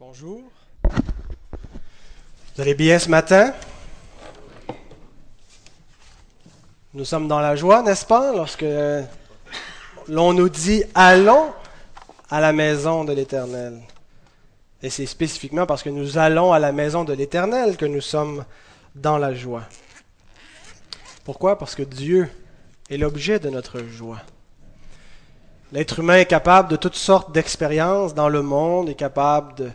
Bonjour. Vous allez bien ce matin? Nous sommes dans la joie, n'est-ce pas, lorsque l'on nous dit allons à la maison de l'Éternel. Et c'est spécifiquement parce que nous allons à la maison de l'Éternel que nous sommes dans la joie. Pourquoi? Parce que Dieu est l'objet de notre joie. L'être humain est capable de toutes sortes d'expériences dans le monde, est capable de,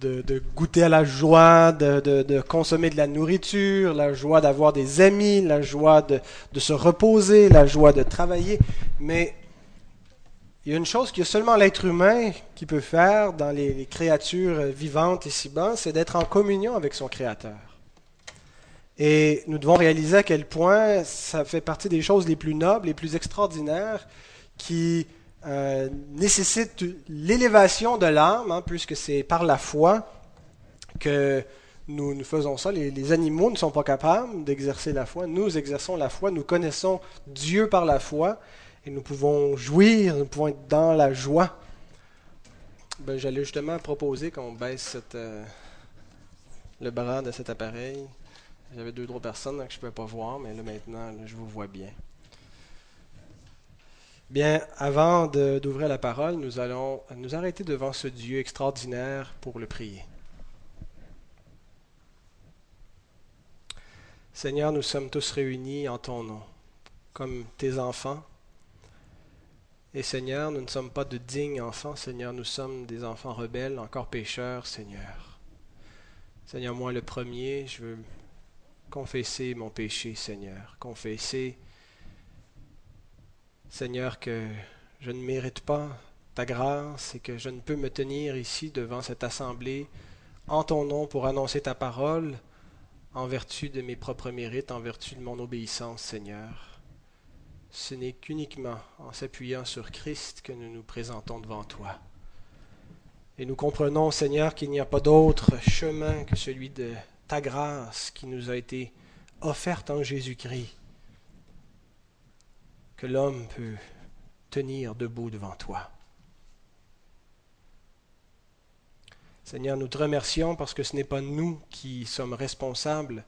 de, goûter à la joie, de, consommer de la nourriture, la joie d'avoir des amis, la joie de, se reposer, la joie de travailler. Mais il y a une chose que seulement l'être humain qui peut faire dans les, les créatures vivantes ici-bas, c'est d'être en communion avec son Créateur. Et nous devons réaliser à quel point ça fait partie des choses les plus nobles, les plus extraordinaires, qui euh, nécessite l'élévation de l'âme, hein, puisque c'est par la foi que nous, nous faisons ça. Les, les, animaux ne sont pas capables d'exercer la foi. Nous exerçons la foi, nous connaissons Dieu par la foi, et nous pouvons jouir, nous pouvons être dans la joie. Ben, J'allais justement proposer qu'on baisse euh, le bras de cet appareil. J'avais deux, trois personnes que je ne pouvais pas voir, mais là maintenant, je vous vois bien. Bien, avant d'ouvrir la parole, nous allons nous arrêter devant ce Dieu extraordinaire pour le prier. Seigneur, nous sommes tous réunis en ton nom, comme tes enfants. Et Seigneur, nous ne sommes pas de dignes enfants, Seigneur, nous sommes des enfants rebelles, encore pécheurs, Seigneur. Seigneur, moi le premier, je veux confesser mon péché, Seigneur, confesser Seigneur, que je ne mérite pas ta grâce et que je ne peux me tenir ici devant cette assemblée en ton nom pour annoncer ta parole en vertu de mes propres mérites, en vertu de mon obéissance, Seigneur. Ce n'est qu'uniquement en s'appuyant sur Christ que nous nous présentons devant toi. Et nous comprenons, Seigneur, qu'il n'y a pas d'autre chemin que celui de ta grâce qui nous a été offerte en Jésus-Christ que l'homme peut tenir debout devant toi. Seigneur, nous te remercions parce que ce n'est pas nous qui sommes responsables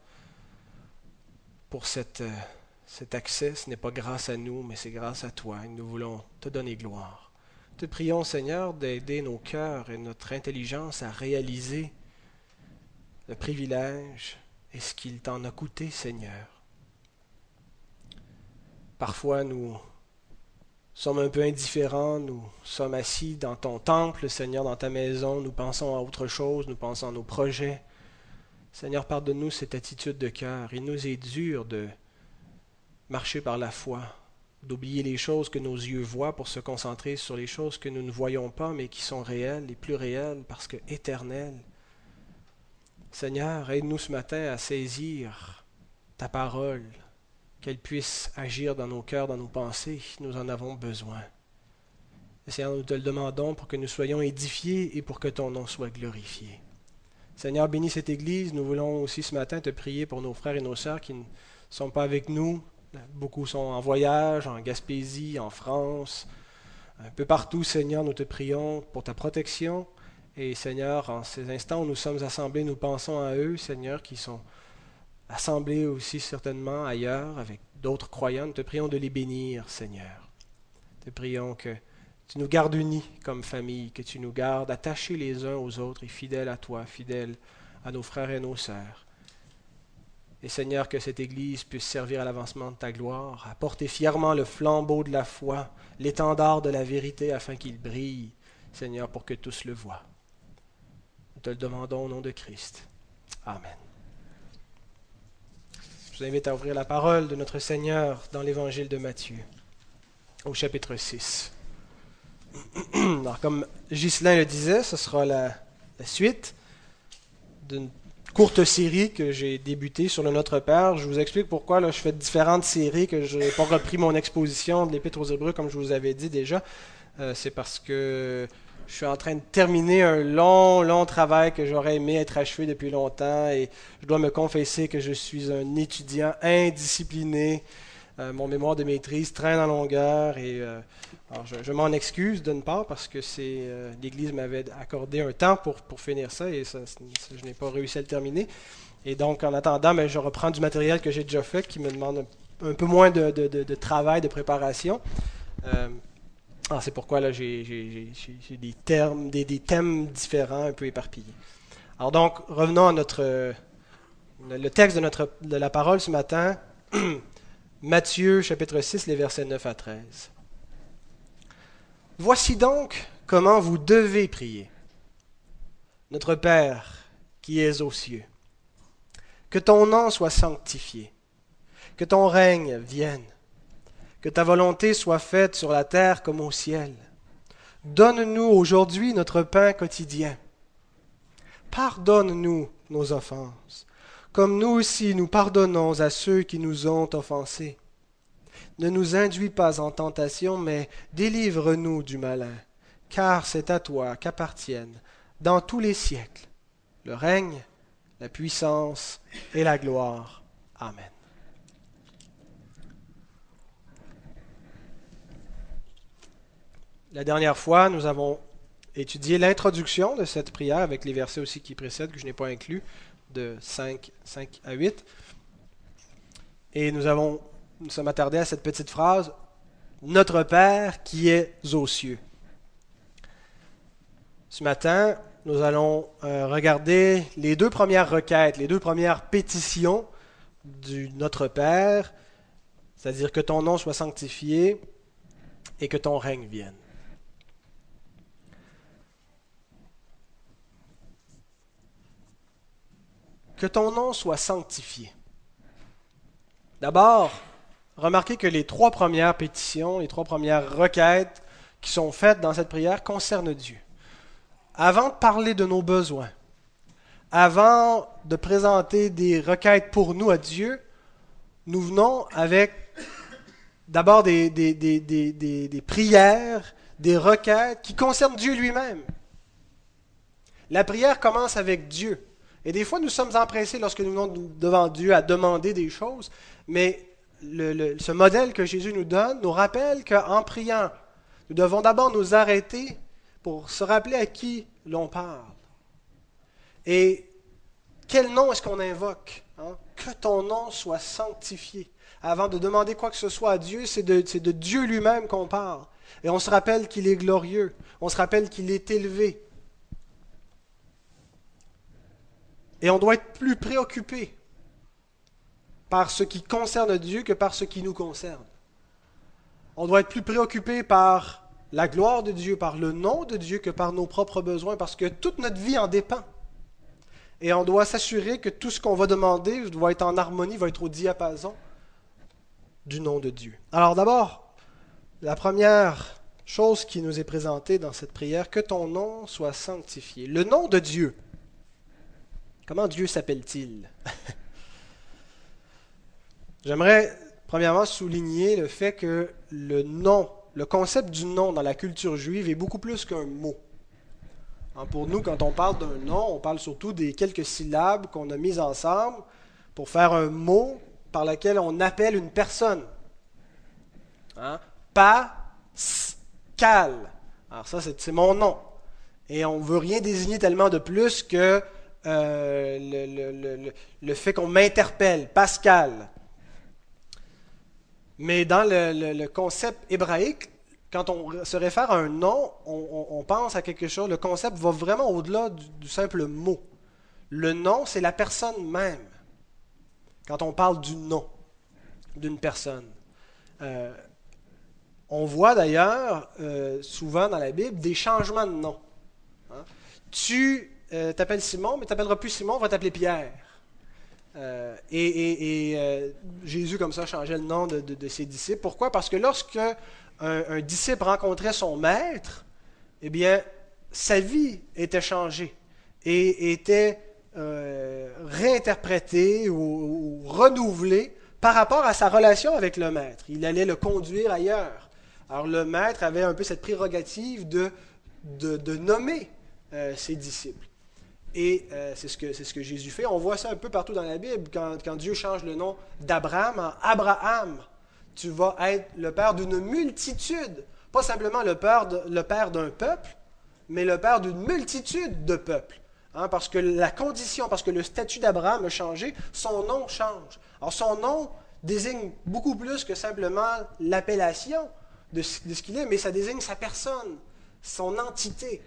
pour cette, cet accès. Ce n'est pas grâce à nous, mais c'est grâce à toi. Et nous voulons te donner gloire. Te prions, Seigneur, d'aider nos cœurs et notre intelligence à réaliser le privilège et ce qu'il t'en a coûté, Seigneur, Parfois, nous sommes un peu indifférents, nous sommes assis dans ton temple, Seigneur, dans ta maison, nous pensons à autre chose, nous pensons à nos projets. Seigneur, pardonne-nous cette attitude de cœur. Il nous est dur de marcher par la foi, d'oublier les choses que nos yeux voient pour se concentrer sur les choses que nous ne voyons pas, mais qui sont réelles et plus réelles parce que éternelles. Seigneur, aide-nous ce matin à saisir ta parole, qu'elle puisse agir dans nos cœurs, dans nos pensées. Nous en avons besoin. Seigneur, nous te le demandons pour que nous soyons édifiés et pour que ton nom soit glorifié. Seigneur, bénis cette Église. Nous voulons aussi ce matin te prier pour nos frères et nos sœurs qui ne sont pas avec nous. Beaucoup sont en voyage, en Gaspésie, en France, un peu partout, Seigneur, nous te prions pour ta protection. Et Seigneur, en ces instants où nous sommes assemblés, nous pensons à eux, Seigneur, qui sont assemblés aussi certainement ailleurs avec d'autres croyants. Nous te prions de les bénir, Seigneur. Te prions que tu nous gardes unis comme famille, que tu nous gardes attachés les uns aux autres et fidèles à toi, fidèles à nos frères et nos sœurs. Et Seigneur, que cette Église puisse servir à l'avancement de ta gloire, à porter fièrement le flambeau de la foi, l'étendard de la vérité, afin qu'il brille, Seigneur, pour que tous le voient. Nous te le demandons au nom de Christ. Amen. Je vous invite à ouvrir la parole de notre Seigneur dans l'évangile de Matthieu, au chapitre 6. Alors, comme Ghislain le disait, ce sera la, suite d'une courte série que j'ai débutée sur le Notre Père. Je vous explique pourquoi là, je fais différentes séries, que je n'ai pas repris mon exposition de l'Épître aux Hébreux comme je vous avais dit déjà. Euh, c'est parce que je suis en train de terminer un long, long travail que j'aurais aimé être achevé depuis longtemps et je dois me confesser que je suis un étudiant indiscipliné. Euh, mon mémoire de maîtrise traîne en longueur et alors je, m'en excuse d'une part parce que c'est l'Église m'avait accordé un temps pour, finir ça et je n'ai pas réussi à le terminer. Et donc en attendant, ben, je reprends du matériel que j'ai déjà fait qui me demande un, peu moins de, travail, de préparation. C'est pourquoi là j'ai des termes, des, thèmes différents, un peu éparpillés. Alors donc, revenons à notre le texte de, notre, de la parole ce matin, Matthieu chapitre 6, les versets 9 à 13. Voici donc comment vous devez prier. Notre Père qui es aux cieux, que ton nom soit sanctifié, que ton règne vienne, que ta volonté soit faite sur la terre comme au ciel. Donne-nous aujourd'hui notre pain quotidien. Pardonne-nous nos offenses comme nous aussi nous pardonnons à ceux qui nous ont offensés. Ne nous induis pas en tentation, mais délivre-nous du malin, car c'est à toi qu'appartiennent, dans tous les siècles, le règne, la puissance et la gloire. Amen. La dernière fois, nous avons étudié l'introduction de cette prière avec les versets aussi qui précèdent que je n'ai pas inclus de 5, 5 à 8. Et nous avons nous sommes attardés à cette petite phrase Notre Père qui est aux cieux. Ce matin, nous allons euh, regarder les deux premières requêtes, les deux premières pétitions du Notre Père, c'est-à-dire que ton nom soit sanctifié et que ton règne vienne. Que ton nom soit sanctifié. D'abord, remarquez que les trois premières pétitions, les trois premières requêtes qui sont faites dans cette prière concernent Dieu. Avant de parler de nos besoins, avant de présenter des requêtes pour nous à Dieu, nous venons avec d'abord des, des, des, prières, des requêtes qui concernent Dieu lui-même. La prière commence avec Dieu. Et des fois, nous sommes empressés lorsque nous venons devant Dieu à demander des choses, mais ce modèle que Jésus nous donne nous rappelle qu'en priant, nous devons d'abord nous arrêter pour se rappeler à qui l'on parle. Et quel nom est-ce qu'on invoque hein? Que ton nom soit sanctifié. Avant de demander quoi que ce soit à Dieu, c'est de, de Dieu lui-même qu'on parle. Et on se rappelle qu'il est glorieux. On se rappelle qu'il est élevé. Et on doit être plus préoccupé par ce qui concerne Dieu que par ce qui nous concerne. On doit être plus préoccupé par la gloire de Dieu, par le nom de Dieu que par nos propres besoins, parce que toute notre vie en dépend. Et on doit s'assurer que tout ce qu'on va demander doit être en harmonie, va être au diapason du nom de Dieu. Alors d'abord, la première chose qui nous est présentée dans cette prière, que ton nom soit sanctifié. Le nom de Dieu. Comment Dieu s'appelle-t-il? J'aimerais premièrement souligner le fait que le nom, le concept du nom dans la culture juive est beaucoup plus qu'un mot. Hein, pour nous, quand on parle d'un nom, on parle surtout des quelques syllabes qu'on a mises ensemble pour faire un mot par lequel on appelle une personne. Hein? Pascal. Alors ça, c'est mon nom. Et on ne veut rien désigner tellement de plus que euh, le, le, fait qu'on m'interpelle, Pascal. Mais dans le, concept hébraïque, quand on se réfère à un nom, on, pense à quelque chose. Le concept va vraiment au-delà du, simple mot. Le nom, c'est la personne même. Quand on parle du nom d'une personne. Euh, on voit d'ailleurs euh, souvent dans la Bible des changements de nom. Hein. Tu euh, t'appelles Simon, mais tu n'appelleras plus Simon, on va t'appeler Pierre. Euh, et, euh, Jésus, comme ça, changeait le nom de, ses disciples. Pourquoi? Parce que lorsque un, disciple rencontrait son maître, eh bien, sa vie était changée et était réinterprétée ou, renouvelée par rapport à sa relation avec le maître. Il allait le conduire ailleurs. Alors le maître avait un peu cette prérogative de, nommer ses disciples. Et euh, c'est ce, que, ce que Jésus fait. On voit ça un peu partout dans la Bible, quand, Dieu change le nom d'Abraham en Abraham. tu vas être le père d'une multitude. Pas simplement le père, le père d'un peuple, mais le père d'une multitude de peuples. Hein, parce que la condition, parce que le statut d'Abraham a changé, son nom change. Alors son nom désigne beaucoup plus que simplement l'appellation de ce, qu'il est, mais ça désigne sa personne, son entité.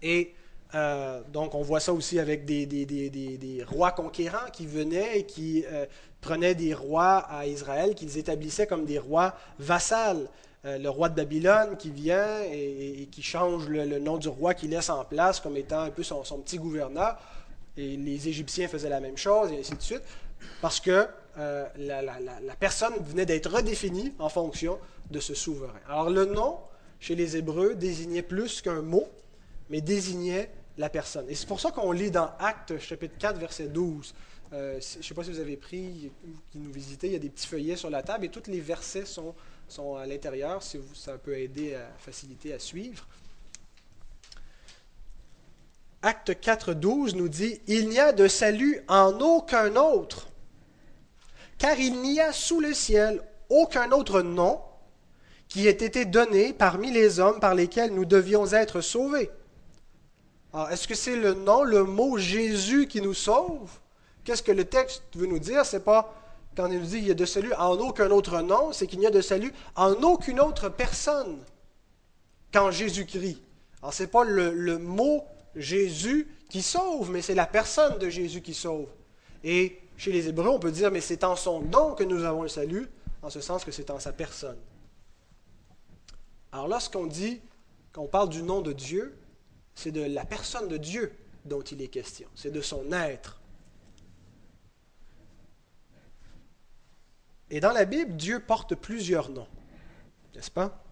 Et euh, donc on voit ça aussi avec des, rois conquérants qui venaient et qui euh, prenaient des rois à Israël, qu'ils établissaient comme des rois vassals. Euh, le roi de Babylone qui vient et, qui change le, nom du roi qu'il laisse en place comme étant un peu son, petit gouverneur. Et les Égyptiens faisaient la même chose, et ainsi de suite, parce que la, personne venait d'être redéfinie en fonction de ce souverain. Alors le nom, chez les Hébreux, désignait plus qu'un mot, mais désignait Et c'est pour ça qu'on lit dans Actes chapitre 4, verset 12. Euh, je ne sais pas si vous avez pris, qui nous visitez, il y a des petits feuillets sur la table et tous les versets sont sont à l'intérieur, si ça peut aider à faciliter à suivre. Acte 4, 12 nous dit Il n'y a de salut en aucun autre, car il n'y a sous le ciel aucun autre nom qui ait été donné parmi les hommes par lesquels nous devions être sauvés. Alors, est-ce que c'est le nom, le mot Jésus qui nous sauve? Qu'est-ce que le texte veut nous dire? C'est pas quand il nous dit qu'il y a de salut en aucun autre nom, c'est qu'il n'y a de salut en aucune autre personne qu'en Jésus-Christ. Alors, ce n'est pas le, mot Jésus qui sauve, mais c'est la personne de Jésus qui sauve. Et chez les Hébreux, on peut dire, mais c'est en son nom que nous avons le salut, en ce sens que c'est en sa personne. Alors, lorsqu'on dit, qu'on parle du nom de Dieu, c'est de la personne de Dieu dont il est question. C'est de son être. Et dans la Bible, Dieu porte plusieurs noms, n'est-ce pas?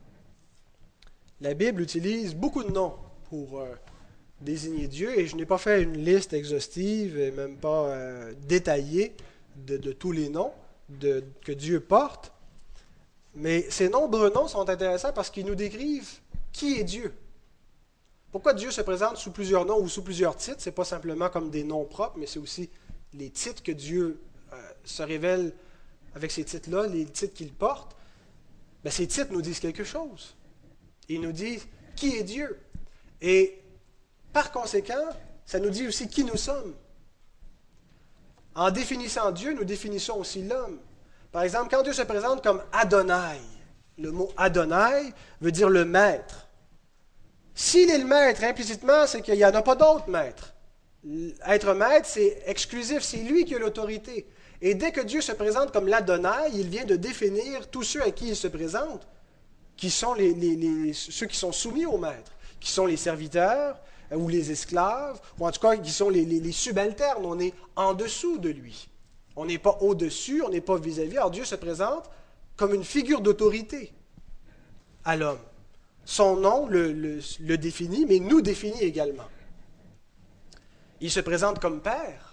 La Bible utilise beaucoup de noms pour euh, désigner Dieu, et je n'ai pas fait une liste exhaustive et même pas euh, détaillée de, tous les noms que Dieu porte. Mais ces nombreux noms sont intéressants parce qu'ils nous décrivent qui est Dieu. Pourquoi Dieu se présente sous plusieurs noms ou sous plusieurs titres? Ce n'est pas simplement comme des noms propres, mais c'est aussi les titres que Dieu euh, se révèle avec ces titres-là, les titres qu'il porte, ben ces titres nous disent quelque chose. Ils nous disent qui est Dieu. Et par conséquent, ça nous dit aussi qui nous sommes. En définissant Dieu, nous définissons aussi l'homme. Par exemple, quand Dieu se présente comme Adonai, le mot Adonai veut dire le maître. S'il est le maître, implicitement, c'est qu'il n'y en a pas d'autre maître. Être maître, c'est exclusif, c'est lui qui a l'autorité. Et dès que Dieu se présente comme l'Adonai, il vient de définir tous ceux à qui il se présente, qui sont ceux qui sont soumis au maître, qui sont les serviteurs euh, ou les esclaves, ou en tout cas qui sont les, subalternes. On est en dessous de lui. On n'est pas au-dessus, on n'est pas vis-à-vis. Alors Dieu se présente comme une figure d'autorité à l'homme. Son nom le, le définit, mais nous définit également. Il se présente comme Père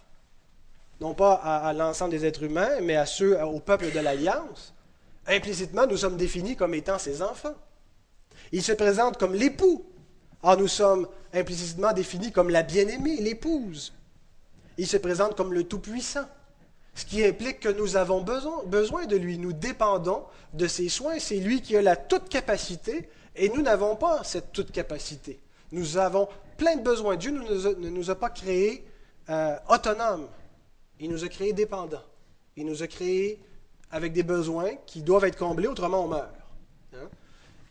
non pas à, l'ensemble des êtres humains, mais à ceux, au peuple de l'Alliance, implicitement, nous sommes définis comme étant ses enfants. Il se présente comme l'époux. Or, ah, nous sommes implicitement définis comme la bien-aimée, l'épouse. Il se présente comme le Tout-Puissant, ce qui implique que nous avons besoin, besoin de lui. Nous dépendons de ses soins. C'est lui qui a la toute capacité et nous n'avons pas cette toute capacité. Nous avons plein de besoins. Dieu ne nous a, pas créés euh, autonomes. Il nous a créés dépendants. Il nous a créés avec des besoins qui doivent être comblés, autrement on meurt. Hein.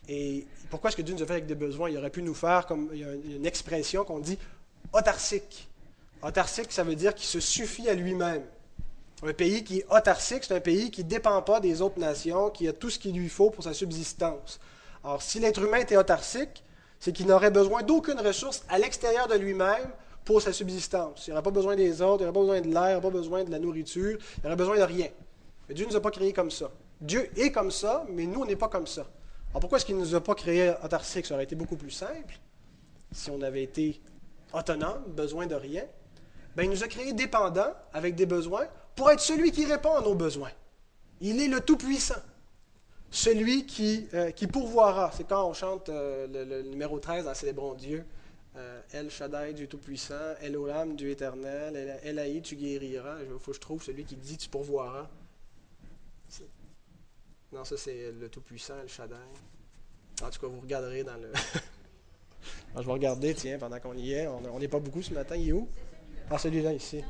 Et pourquoi est-ce que Dieu nous a fait avec des besoins? Il aurait pu nous faire comme il y a une expression qu'on dit autarcique. Autarcique, ça veut dire qu'il se suffit à lui-même. Un pays qui est autarcique, c'est un pays qui ne dépend pas des autres nations, qui a tout ce qu'il lui faut pour sa subsistance. Alors, si l'être humain était autarcique, c'est qu'il n'aurait besoin d'aucune ressource à l'extérieur de lui-même pour sa subsistance. Il n'aurait pas besoin des autres, il n'aurait pas besoin de l'air, il n'aurait pas besoin de la nourriture, il n'aurait besoin de rien. Mais Dieu ne nous a pas créés comme ça. Dieu est comme ça, mais nous, on n'est pas comme ça. Alors pourquoi est-ce qu'il ne nous a pas créés autarciques? Ça aurait été beaucoup plus simple si on avait été autonome, besoin de rien. Ben, il nous a créés dépendants, avec des besoins, pour être celui qui répond à nos besoins. Il est le Tout-Puissant. Celui qui, euh, qui pourvoira. C'est quand on chante euh, le, numéro 13 dans Célébrons Dieu. Euh, El Shaddai, Dieu Tout-Puissant, Elohim, Dieu éternel, Elaï, tu guériras. Il faut que je trouve celui qui dit tu pourvoiras. Non, ça c'est le Tout-Puissant, le Shaddai. En tout cas, vous regarderez dans le. je vais regarder, tiens, pendant qu'on y est. On n'est pas beaucoup ce matin. Il est où? Ah, celui-là, ici.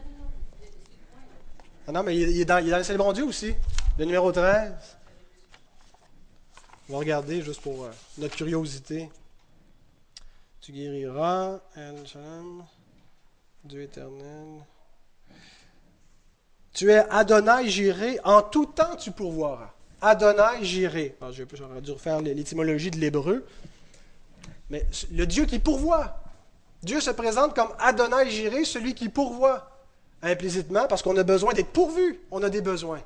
Ah non, mais il est dans, le bon Dieu aussi. Le numéro 13. On va regarder juste pour euh, notre curiosité. Tu guériras, Shalom, Dieu éternel. Tu es Adonai, j'irai, en tout temps tu pourvoiras. Adonai, j'irai. J'aurais dû refaire l'étymologie de l'hébreu. Mais le Dieu qui pourvoit. Dieu se présente comme Adonai, j'irai, celui qui pourvoit. Implicitement, parce qu'on a besoin d'être pourvu. On a des besoins.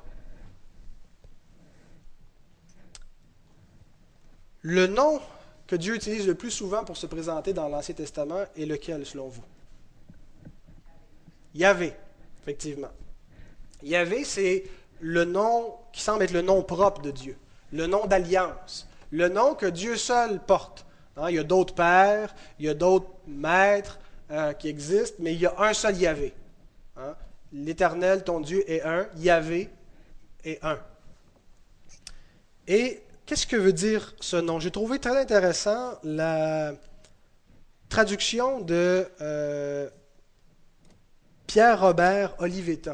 Le nom que Dieu utilise le plus souvent pour se présenter dans l'Ancien Testament est lequel, selon vous? Yahvé, effectivement. Yahvé, c'est le nom qui semble être le nom propre de Dieu, le nom d'alliance, le nom que Dieu seul porte. Hein, il y a d'autres pères, il y a d'autres maîtres euh, qui existent, mais il y a un seul Yahvé. Hein. L'Éternel, ton Dieu, est un, Yahvé est un. Et qu'est-ce que veut dire ce nom? J'ai trouvé très intéressant la traduction de euh, Pierre-Robert Olivetan.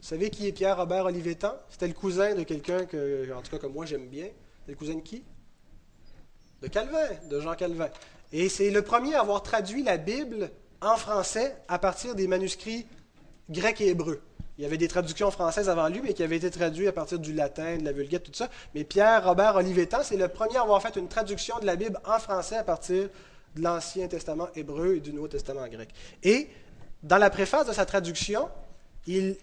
Vous savez qui est Pierre-Robert Olivetan? C'était le cousin de quelqu'un que, en tout cas, que moi j'aime bien. C'est le cousin de qui? De Calvin, de Jean Calvin. Et c'est le premier à avoir traduit la Bible en français à partir des manuscrits grecs et hébreux. Il y avait des traductions françaises avant lui, mais qui avaient été traduites à partir du latin, de la vulgate, tout ça. Mais Pierre-Robert Olivetan, c'est le premier à avoir fait une traduction de la Bible en français à partir de l'Ancien Testament hébreu et du Nouveau Testament grec. Et dans la préface de sa traduction, il,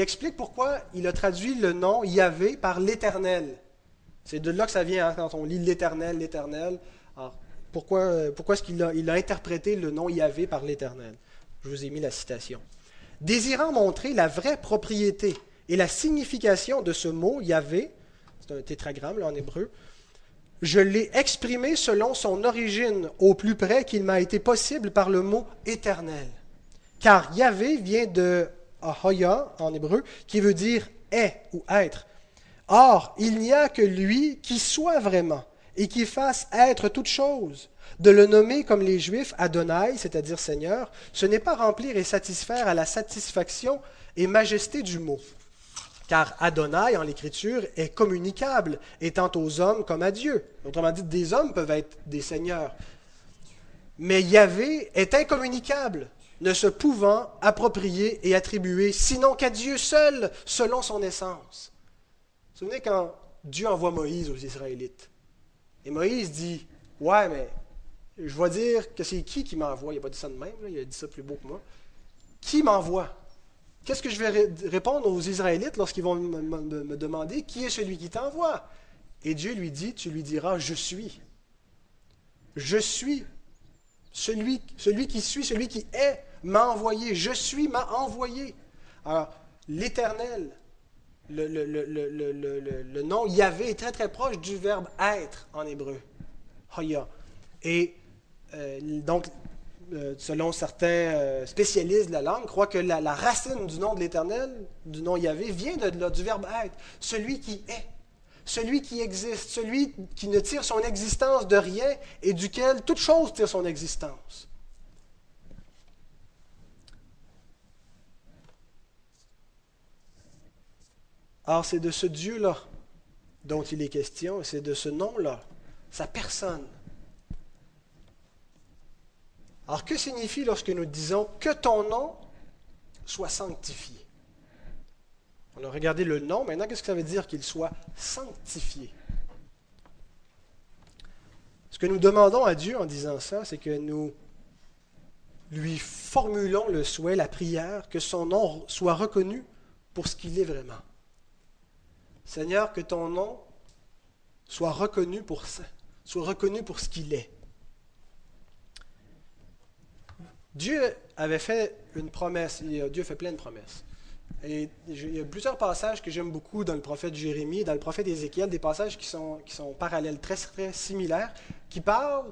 explique pourquoi il a traduit le nom Yahvé par l'Éternel. C'est de là que ça vient hein, quand on lit l'Éternel, l'Éternel. Alors, pourquoi, pourquoi est-ce qu'il a, il a interprété le nom Yahvé par l'Éternel? Je vous ai mis la citation. Désirant montrer la vraie propriété et la signification de ce mot Yahvé, c'est un tétragramme en hébreu, je l'ai exprimé selon son origine au plus près qu'il m'a été possible par le mot éternel. Car Yahvé vient de Ahoya en hébreu, qui veut dire est ou être. Or, il n'y a que lui qui soit vraiment et qui fasse être toute chose. De le nommer comme les Juifs Adonai, c'est-à-dire Seigneur, ce n'est pas remplir et satisfaire à la satisfaction et majesté du mot. Car Adonai, en l'Écriture, est communicable, étant aux hommes comme à Dieu. Autrement dit, des hommes peuvent être des seigneurs. Mais Yahvé est incommunicable, ne se pouvant approprier et attribuer, sinon qu'à Dieu seul, selon son essence. Vous vous souvenez quand Dieu envoie Moïse aux Israélites? Et Moïse dit Ouais, mais je vais dire que c'est qui qui m'envoie? Il n'a pas dit ça de même, il a dit ça plus beau que moi. Qui m'envoie? Qu'est-ce que je vais répondre aux Israélites lorsqu'ils vont me demander qui est celui qui t'envoie? Et Dieu lui dit Tu lui diras Je suis. Je suis celui, celui qui suit, celui qui est m'a envoyé. Je suis m'a envoyé. Alors, l'Éternel, le, le, nom Yahvé est très très proche du verbe être en hébreu. Hoya. Et euh, donc, euh, selon certains euh, spécialistes de la langue, croient que la, racine du nom de l'Éternel, du nom Yahvé, vient de, du verbe être. Celui qui est, celui qui existe, celui qui ne tire son existence de rien et duquel toute chose tire son existence. Or, c'est de ce Dieu-là dont il est question, c'est de ce nom-là, sa personne. Alors, que signifie lorsque nous disons que ton nom soit sanctifié? On a regardé le nom, maintenant, qu'est-ce que ça veut dire qu'il soit sanctifié? Ce que nous demandons à Dieu en disant ça, c'est que nous lui formulons le souhait, la prière, que son nom soit reconnu pour ce qu'il est vraiment. Seigneur, que ton nom soit reconnu pour ça, soit reconnu pour ce qu'il est. Dieu avait fait une promesse, Dieu fait plein de promesses. Et il y a plusieurs passages que j'aime beaucoup dans le prophète Jérémie, dans le prophète Ézéchiel, des passages qui sont, parallèles, très, similaires, qui parlent,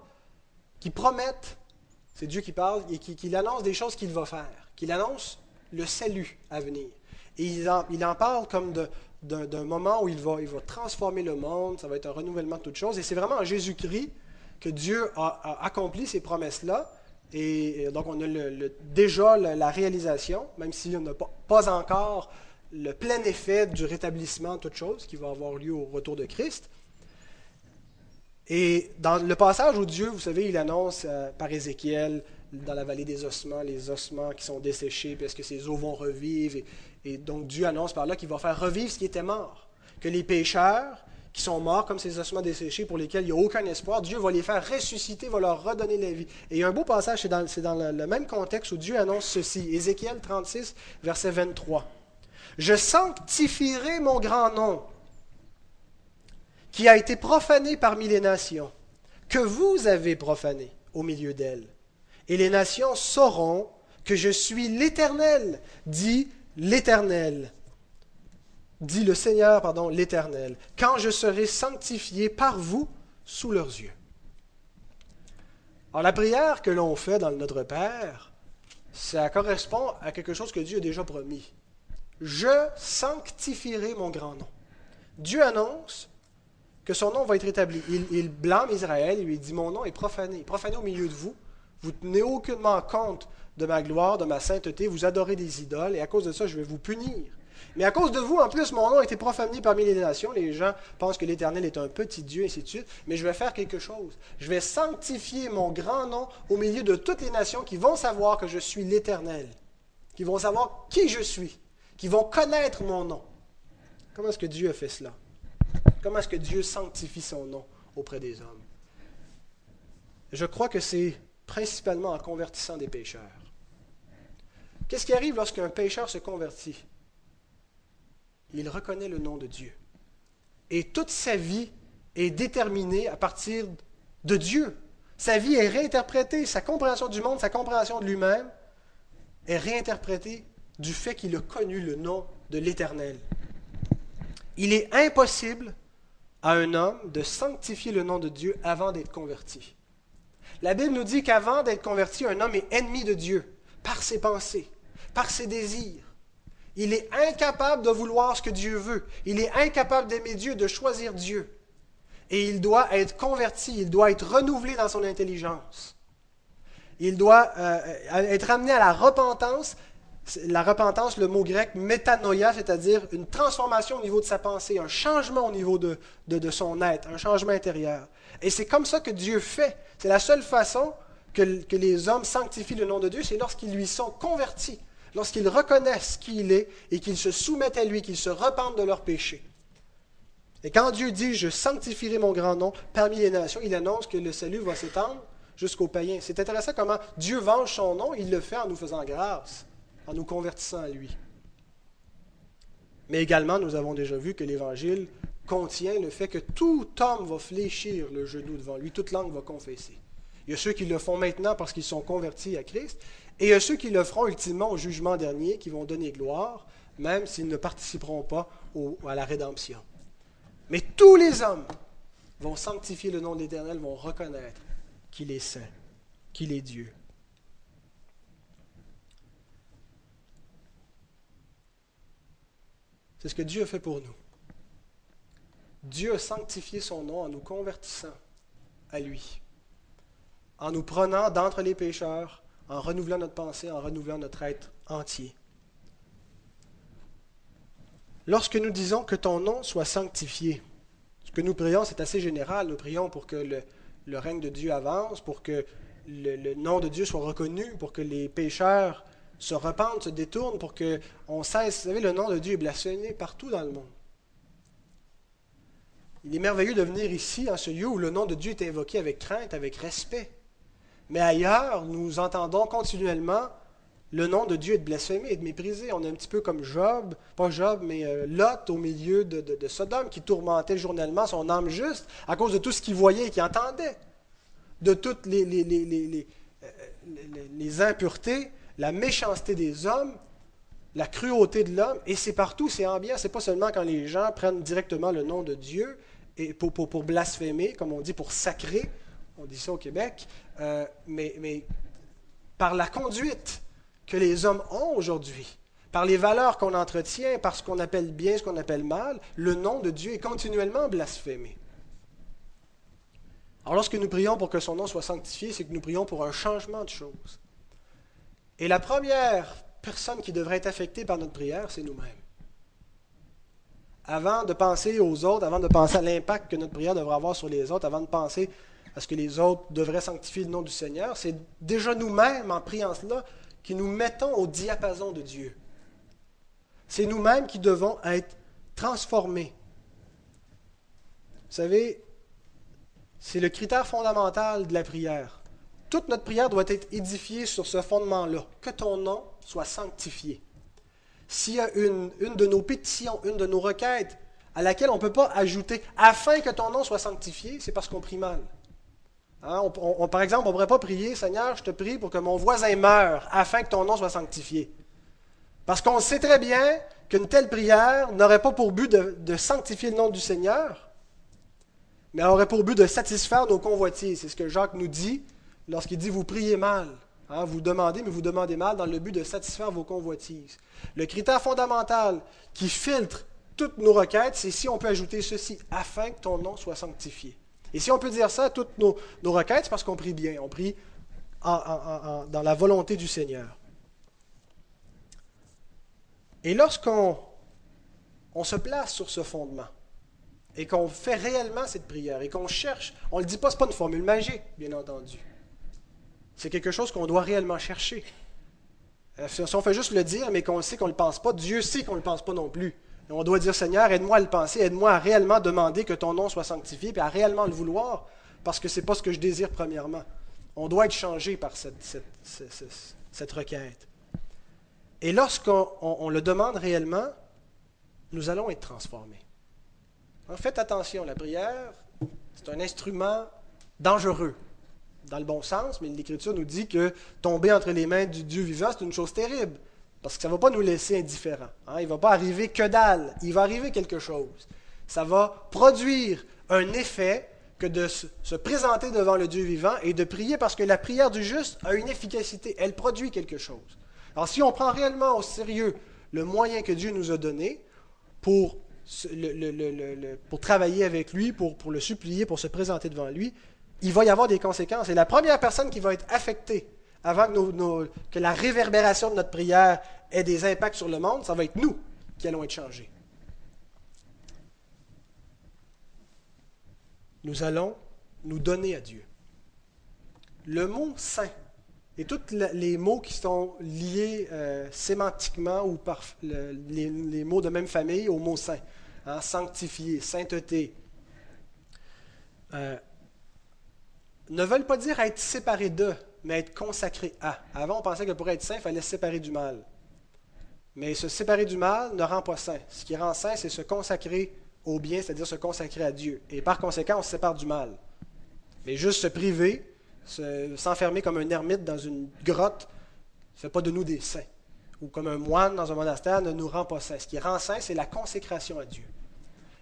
qui promettent, c'est Dieu qui parle, et qui, qui annonce des choses qu'il va faire, qu'il annonce le salut à venir. Et il en parle comme de, d'un moment où il va, il va transformer le monde, ça va être un renouvellement de toutes choses. Et c'est vraiment en Jésus-Christ que Dieu a, accompli ces promesses-là. Et, donc on a déjà la, réalisation, même si on n'a pas, pas encore le plein effet du rétablissement de toutes choses qui va avoir lieu au retour de Christ. Et dans le passage où Dieu, vous savez, il annonce euh, par Ézéchiel, dans la vallée des ossements, les ossements qui sont desséchés, parce que ces eaux vont revivre? Donc Dieu annonce par là qu'il va faire revivre ce qui était mort. Que les pécheurs qui sont morts, comme ces ossements desséchés pour lesquels il n'y a aucun espoir, Dieu va les faire ressusciter, va leur redonner la vie. Et il y a un beau passage, c'est dans, dans le, le même contexte où Dieu annonce ceci. Ézéchiel 36, verset 23. Je sanctifierai mon grand nom qui a été profané parmi les nations, que vous avez profané au milieu d'elles. Et les nations sauront que je suis l'Éternel, dit l'Éternel, dit le Seigneur, pardon, l'Éternel, quand je serai sanctifié par vous sous leurs yeux. Alors la prière que l'on fait dans Notre Père, ça correspond à quelque chose que Dieu a déjà promis. Je sanctifierai mon grand nom. Dieu annonce que son nom va être établi. Il, blâme Israël, il lui dit, mon nom est profané, profané au milieu de vous. Vous ne tenez aucunement compte de ma gloire, de ma sainteté, vous adorez des idoles, et à cause de ça, je vais vous punir. Mais à cause de vous, en plus, mon nom a été profané parmi les nations. Les gens pensent que l'Éternel est un petit Dieu, et ainsi de suite. Mais je vais faire quelque chose. Je vais sanctifier mon grand nom au milieu de toutes les nations qui vont savoir que je suis l'Éternel, qui vont savoir qui je suis, qui vont connaître mon nom. Comment est-ce que Dieu a fait cela? Comment est-ce que Dieu sanctifie son nom auprès des hommes? Je crois que c'est principalement en convertissant des pécheurs. Qu'est-ce qui arrive lorsqu'un pécheur se convertit? Il reconnaît le nom de Dieu. Et toute sa vie est déterminée à partir de Dieu. Sa vie est réinterprétée, sa compréhension du monde, sa compréhension de lui-même est réinterprétée du fait qu'il a connu le nom de l'Éternel. Il est impossible à un homme de sanctifier le nom de Dieu avant d'être converti. La Bible nous dit qu'avant d'être converti, un homme est ennemi de Dieu par ses pensées, par ses désirs. Il est incapable de vouloir ce que Dieu veut. Il est incapable d'aimer Dieu, de choisir Dieu. Et il doit être converti, il doit être renouvelé dans son intelligence. Il doit euh, être amené à la repentance la repentance, le mot grec métanoïa, c'est-à-dire une transformation au niveau de sa pensée, un changement au niveau de, son être, un changement intérieur. Et c'est comme ça que Dieu fait. C'est la seule façon que, les hommes sanctifient le nom de Dieu, c'est lorsqu'ils lui sont convertis, lorsqu'ils reconnaissent qui il est et qu'ils se soumettent à lui, qu'ils se repentent de leurs péchés. Et quand Dieu dit Je sanctifierai mon grand nom parmi les nations, il annonce que le salut va s'étendre jusqu'aux païens. C'est intéressant comment Dieu venge son nom, il le fait en nous faisant grâce en nous convertissant à lui. Mais également, nous avons déjà vu que l'Évangile contient le fait que tout homme va fléchir le genou devant lui, toute langue va confesser. Il y a ceux qui le font maintenant parce qu'ils sont convertis à Christ, et il y a ceux qui le feront ultimement au jugement dernier, qui vont donner gloire, même s'ils ne participeront pas à la rédemption. Mais tous les hommes vont sanctifier le nom de l'Éternel, vont reconnaître qu'il est saint, qu'il est Dieu. C'est ce que Dieu a fait pour nous. Dieu a sanctifié son nom en nous convertissant à lui, en nous prenant d'entre les pécheurs, en renouvelant notre pensée, en renouvelant notre être entier. Lorsque nous disons que ton nom soit sanctifié, ce que nous prions, c'est assez général. Nous prions pour que le, règne de Dieu avance, pour que le, nom de Dieu soit reconnu, pour que les pécheurs se repentent, se détournent pour qu'on cesse. Vous savez, le nom de Dieu est blasphémé partout dans le monde. Il est merveilleux de venir ici, dans ce lieu où le nom de Dieu est invoqué avec crainte, avec respect. Mais ailleurs, nous entendons continuellement le nom de Dieu être blasphémé, être méprisé. On est un petit peu comme Job, pas Job, mais euh, Lot au milieu de, Sodome, qui tourmentait journellement son âme juste à cause de tout ce qu'il voyait et qu'il entendait, de toutes les, euh, impuretés la méchanceté des hommes, la cruauté de l'homme, et c'est partout, c'est ambiant, c'est pas seulement quand les gens prennent directement le nom de Dieu et pour, pour, blasphémer, comme on dit, pour sacrer, on dit ça au Québec, euh, mais, mais par la conduite que les hommes ont aujourd'hui, par les valeurs qu'on entretient, par ce qu'on appelle bien, ce qu'on appelle mal, le nom de Dieu est continuellement blasphémé. Alors lorsque nous prions pour que son nom soit sanctifié, c'est que nous prions pour un changement de choses. Et la première personne qui devrait être affectée par notre prière, c'est nous-mêmes. Avant de penser aux autres, avant de penser à l'impact que notre prière devrait avoir sur les autres, avant de penser à ce que les autres devraient sanctifier le nom du Seigneur, c'est déjà nous-mêmes, en priant cela, qui nous mettons au diapason de Dieu. C'est nous-mêmes qui devons être transformés. Vous savez, c'est le critère fondamental de la prière. Toute notre prière doit être édifiée sur ce fondement-là, que ton nom soit sanctifié. S'il y a une, de nos pétitions, une de nos requêtes à laquelle on ne peut pas ajouter afin que ton nom soit sanctifié, c'est parce qu'on prie mal. Hein, par exemple, on ne pourrait pas prier, Seigneur, je te prie pour que mon voisin meure afin que ton nom soit sanctifié. Parce qu'on sait très bien qu'une telle prière n'aurait pas pour but de, sanctifier le nom du Seigneur, mais aurait pour but de satisfaire nos convoitises. C'est ce que Jacques nous dit lorsqu'il dit Vous priez mal. Hein, vous demandez, mais vous demandez mal dans le but de satisfaire vos convoitises. Le critère fondamental qui filtre toutes nos requêtes, c'est si on peut ajouter ceci afin que ton nom soit sanctifié. Et si on peut dire ça toutes nos, requêtes, c'est parce qu'on prie bien, on prie dans la volonté du Seigneur. Et lorsqu'on on se place sur ce fondement et qu'on fait réellement cette prière et qu'on cherche, on ne le dit pas, ce n'est pas une formule magique, bien entendu. C'est quelque chose qu'on doit réellement chercher. Euh, si on fait juste le dire, mais qu'on sait qu'on ne le pense pas, Dieu sait qu'on ne le pense pas non plus. On doit dire, Seigneur, aide-moi à le penser, aide-moi à réellement demander que ton nom soit sanctifié, puis à réellement le vouloir, parce que ce n'est pas ce que je désire premièrement. On doit être changé par cette, requête. Et lorsqu'on le demande réellement, nous allons être transformés. faites attention, la prière, c'est un instrument dangereux, dans le bon sens, mais l'Écriture nous dit que tomber entre les mains du Dieu vivant, c'est une chose terrible, parce que ça ne va pas nous laisser indifférents. Hein. Il ne va pas arriver que dalle, il va arriver quelque chose. Ça va produire un effet que de se présenter devant le Dieu vivant et de prier, parce que la prière du juste a une efficacité, elle produit quelque chose. Alors si on prend réellement au sérieux le moyen que Dieu nous a donné pour, travailler avec lui, pour, le supplier, pour se présenter devant lui, il va y avoir des conséquences. Et la première personne qui va être affectée avant que la réverbération de notre prière ait des impacts sur le monde, ça va être nous qui allons être changés. Nous allons nous donner à Dieu. Le mot saint et tous les mots qui sont liés euh, sémantiquement ou par les, mots de même famille au mot saint, hein, sanctifié, sainteté, euh, ne veulent pas dire être séparé de, mais être consacré à. Avant, on pensait que pour être saint, il fallait se séparer du mal. Mais se séparer du mal ne rend pas saint. Ce qui rend saint, c'est se consacrer au bien, c'est-à-dire se consacrer à Dieu. Et par conséquent, on se sépare du mal. Mais juste se priver, s'enfermer comme un ermite dans une grotte ne fait pas de nous des saints. Ou comme un moine dans un monastère ne nous rend pas saints. Ce qui rend saint, c'est la consécration à Dieu.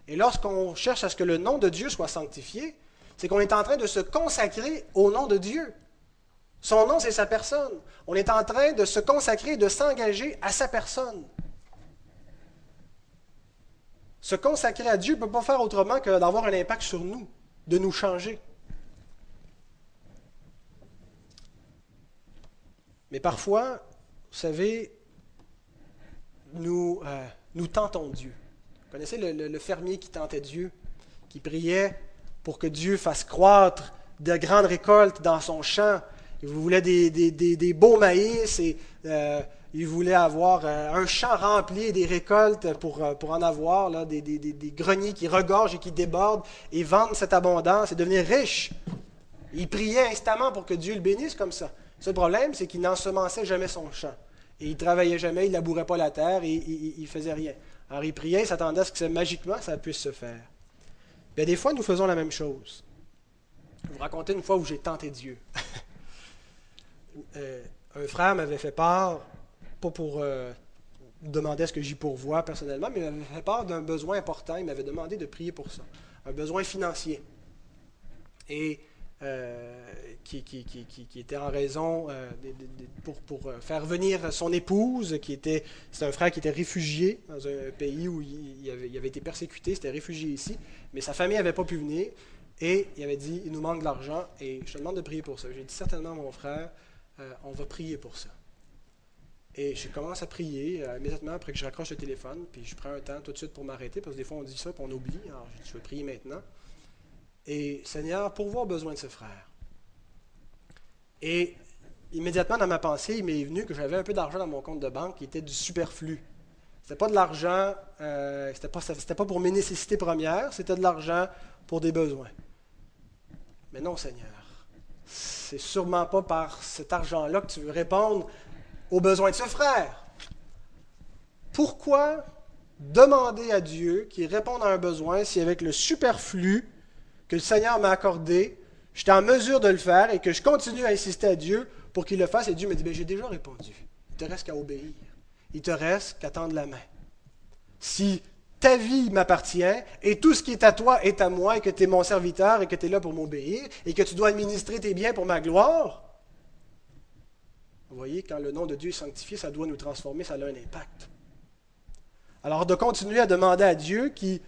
Et lorsqu'on cherche à ce que le nom de Dieu soit sanctifié, c'est qu'on est en train de se consacrer au nom de Dieu. Son nom, c'est sa personne. On est en train de se consacrer, de s'engager à sa personne. Se consacrer à Dieu ne peut pas faire autrement que d'avoir un impact sur nous, de nous changer. Mais parfois, vous savez, nous, euh, nous tentons Dieu. Vous connaissez le, fermier qui tentait Dieu, qui priait pour que Dieu fasse croître de grandes récoltes dans son champ. Il voulait des, des, beaux maïs et euh, il voulait avoir euh, un champ rempli des récoltes pour, pour en avoir, là, des, greniers qui regorgent et qui débordent et vendre cette abondance et devenir riche. Il priait instamment pour que Dieu le bénisse comme ça. Le problème, c'est qu'il n'ensemençait jamais son champ. Et il travaillait jamais, il ne labourait pas la terre et il ne faisait rien. Alors il priait, il s'attendait à ce que magiquement ça puisse se faire. Bien, des fois, nous faisons la même chose. Je vous raconter une fois où j'ai tenté Dieu. Euh, un frère m'avait fait part, pas pour euh, demander ce que j'y pourvois personnellement, mais il m'avait fait part d'un besoin important. Il m'avait demandé de prier pour ça. Un besoin financier. Et euh, qui, était en raison euh, pour, faire venir son épouse, qui était, c'est un frère qui était réfugié dans un pays où il, avait, été persécuté, c'était réfugié ici, mais sa famille n'avait pas pu venir, et il avait dit, il nous manque de l'argent, et je te demande de prier pour ça. J'ai dit certainement, mon frère, on va prier pour ça. Et je commence à prier immédiatement après que je raccroche le téléphone, puis je prends un temps tout de suite pour m'arrêter, parce que des fois on dit ça, puis on oublie, alors je vais prier maintenant. Et Seigneur, pour voir besoin de ce frère. Et immédiatement dans ma pensée, il m'est venu que j'avais un peu d'argent dans mon compte de banque qui était du superflu. C'était pas de l'argent, euh, c'était pas, pas pour mes nécessités premières, c'était de l'argent pour des besoins. Mais non, Seigneur, c'est sûrement pas par cet argent-là que tu veux répondre aux besoins de ce frère. Pourquoi demander à Dieu qu'il réponde à un besoin si avec le superflu que le Seigneur m'a accordé, j'étais en mesure de le faire et que je continue à insister à Dieu pour qu'il le fasse? Et Dieu me dit, ben, j'ai déjà répondu. Il te reste qu'à obéir. Il te reste qu'à tendre la main. Si ta vie m'appartient et tout ce qui est à toi est à moi et que tu es mon serviteur et que tu es là pour m'obéir et que tu dois administrer tes biens pour ma gloire, vous voyez, quand le nom de Dieu est sanctifié, ça doit nous transformer, ça a un impact. Alors de continuer à demander à Dieu qui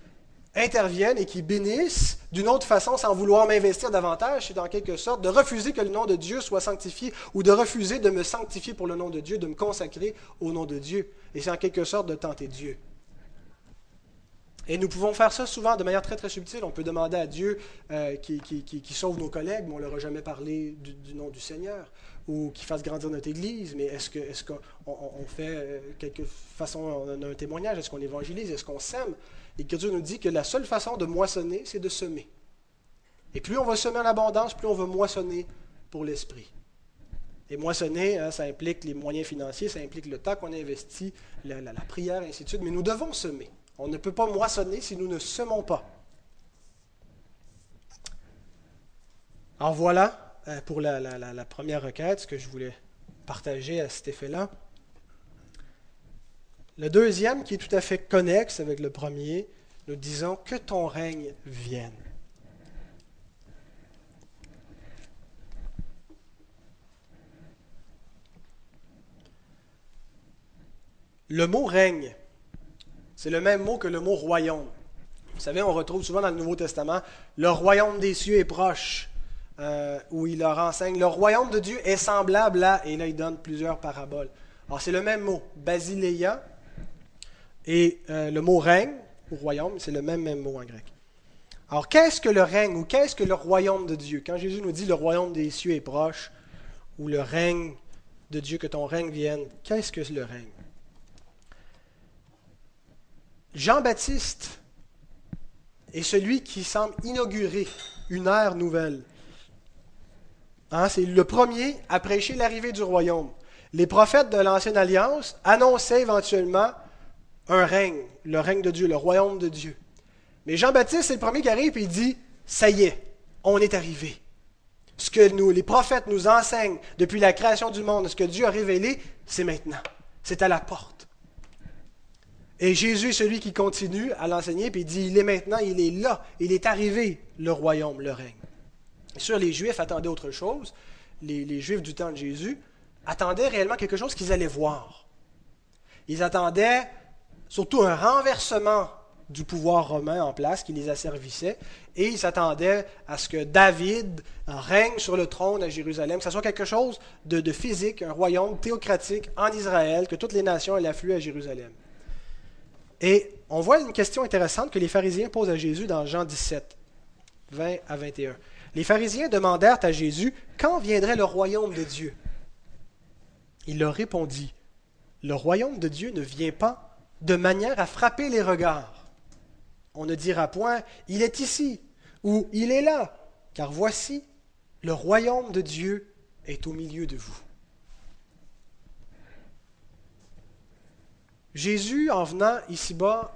interviennent et qui bénissent d'une autre façon sans vouloir m'investir davantage, c'est en quelque sorte de refuser que le nom de Dieu soit sanctifié ou de refuser de me sanctifier pour le nom de Dieu, de me consacrer au nom de Dieu. Et c'est en quelque sorte de tenter Dieu. Et nous pouvons faire ça souvent de manière très très subtile. On peut demander à Dieu euh, qui, sauve nos collègues, mais on ne leur a jamais parlé du, nom du Seigneur, ou qui fasse grandir notre Église. Mais est-ce qu'on on fait euh, quelque façon, un témoignage? Est-ce qu'on évangélise? Est-ce qu'on sème? L'Écriture nous dit que la seule façon de moissonner, c'est de semer. Et plus on va semer en abondance, plus on va moissonner pour l'esprit. Et moissonner, hein, ça implique les moyens financiers, ça implique le temps qu'on investit, la, la, prière, et ainsi de suite. Mais nous devons semer. On ne peut pas moissonner si nous ne semons pas. Alors voilà euh, pour la, première requête, ce que je voulais partager à cet effet-là. Le deuxième, qui est tout à fait connexe avec le premier, nous disons que ton règne vienne. Le mot règne, c'est le même mot que le mot royaume. Vous savez, on retrouve souvent dans le Nouveau Testament, le royaume des cieux est proche, euh, où il leur enseigne, le royaume de Dieu est semblable à, et là il donne plusieurs paraboles. Alors c'est le même mot, basileia, et euh, le mot règne, ou royaume, c'est le même, même mot en grec. Alors, qu'est-ce que le règne ou qu'est-ce que le royaume de Dieu? Quand Jésus nous dit le royaume des cieux est proche, ou le règne de Dieu, que ton règne vienne, qu'est-ce que le règne? Jean-Baptiste est celui qui semble inaugurer une ère nouvelle. Hein, c'est le premier à prêcher l'arrivée du royaume. Les prophètes de l'Ancienne Alliance annonçaient éventuellement un règne, le règne de Dieu, le royaume de Dieu. Mais Jean-Baptiste, c'est le premier qui arrive et il dit, ça y est, on est arrivé. Ce que nous, les prophètes nous enseignent depuis la création du monde, ce que Dieu a révélé, c'est maintenant. C'est à la porte. Et Jésus est celui qui continue à l'enseigner, puis il dit, il est maintenant, il est là, il est arrivé, le royaume, le règne. Sûr, les Juifs attendaient autre chose. Les, Juifs du temps de Jésus attendaient réellement quelque chose qu'ils allaient voir. Ils attendaient surtout un renversement du pouvoir romain en place qui les asservissait, et ils s'attendaient à ce que David règne sur le trône à Jérusalem, que ce soit quelque chose de, physique, un royaume théocratique en Israël, que toutes les nations aient afflué à Jérusalem. Et on voit une question intéressante que les pharisiens posent à Jésus dans Jean 17, 20 à 21. Les pharisiens demandèrent à Jésus quand viendrait le royaume de Dieu? Il leur répondit, le royaume de Dieu ne vient pas de manière à frapper les regards. On ne dira point Il est ici ou Il est là, car voici, le royaume de Dieu est au milieu de vous. Jésus, en venant ici-bas,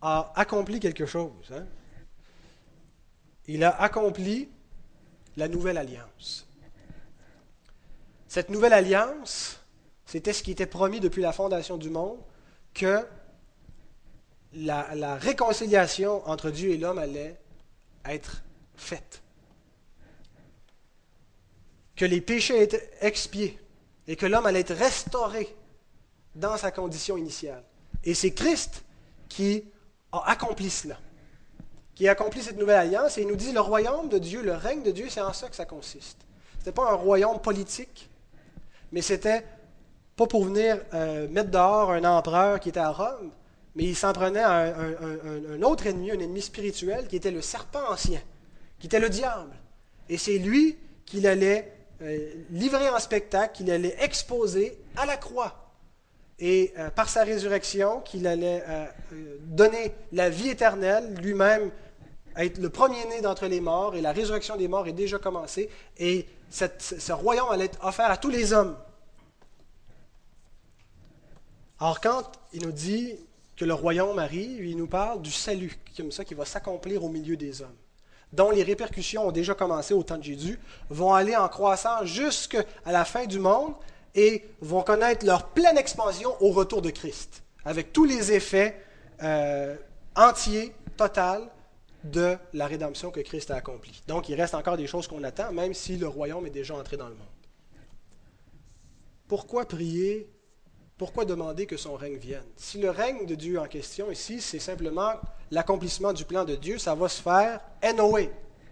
a accompli quelque chose. Hein. Il a accompli la nouvelle alliance. Cette nouvelle alliance, c'était ce qui était promis depuis la fondation du monde, que la, réconciliation entre Dieu et l'homme allait être faite. que les péchés étaient expiés et que l'homme allait être restauré dans sa condition initiale. Et c'est Christ qui a accompli cela, qui a accompli cette nouvelle alliance, et il nous dit le royaume de Dieu, le règne de Dieu, c'est en ça que ça consiste. Ce n'était pas un royaume politique, mais c'était pas pour venir euh, mettre dehors un empereur qui était à Rome, mais il s'en prenait à un, autre ennemi, un ennemi spirituel, qui était le serpent ancien, qui était le diable. Et c'est lui qu'il allait euh, livrer en spectacle, qu'il allait exposer à la croix et euh, par sa résurrection qu'il allait euh, euh, donner la vie éternelle, lui-même être le premier-né d'entre les morts, et la résurrection des morts est déjà commencée, et ce royaume allait être offert à tous les hommes. Alors quand il nous dit que le royaume arrive, il nous parle du salut, comme ça, qui va s'accomplir au milieu des hommes, dont les répercussions ont déjà commencé au temps de Jésus, vont aller en croissant jusqu'à la fin du monde, et vont connaître leur pleine expansion au retour de Christ, avec tous les effets euh, entiers, totaux de la rédemption que Christ a accomplie. Donc il reste encore des choses qu'on attend, même si le royaume est déjà entré dans le monde. Pourquoi prier? Pourquoi demander que son règne vienne? Si le règne de Dieu en question ici, c'est simplement l'accomplissement du plan de Dieu, ça va se faire anyway.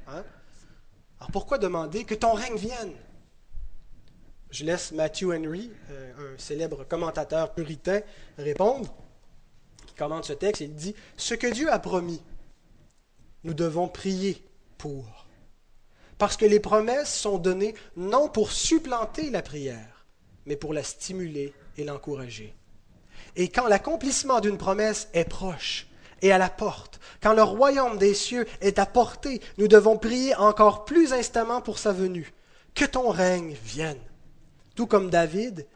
Hein? Alors pourquoi demander que ton règne vienne? Je laisse Matthew Henry, euh, un célèbre commentateur puritain, répondre, qui commente ce texte. Il dit Ce que Dieu a promis, nous devons prier pour. Parce que les promesses sont données non pour supplanter la prière, mais pour la stimuler et l'encourager. Et quand l'accomplissement d'une promesse est proche et à la porte, quand le royaume des cieux est à portée, nous devons prier encore plus instamment pour sa venue. Que ton règne vienne tout comme David,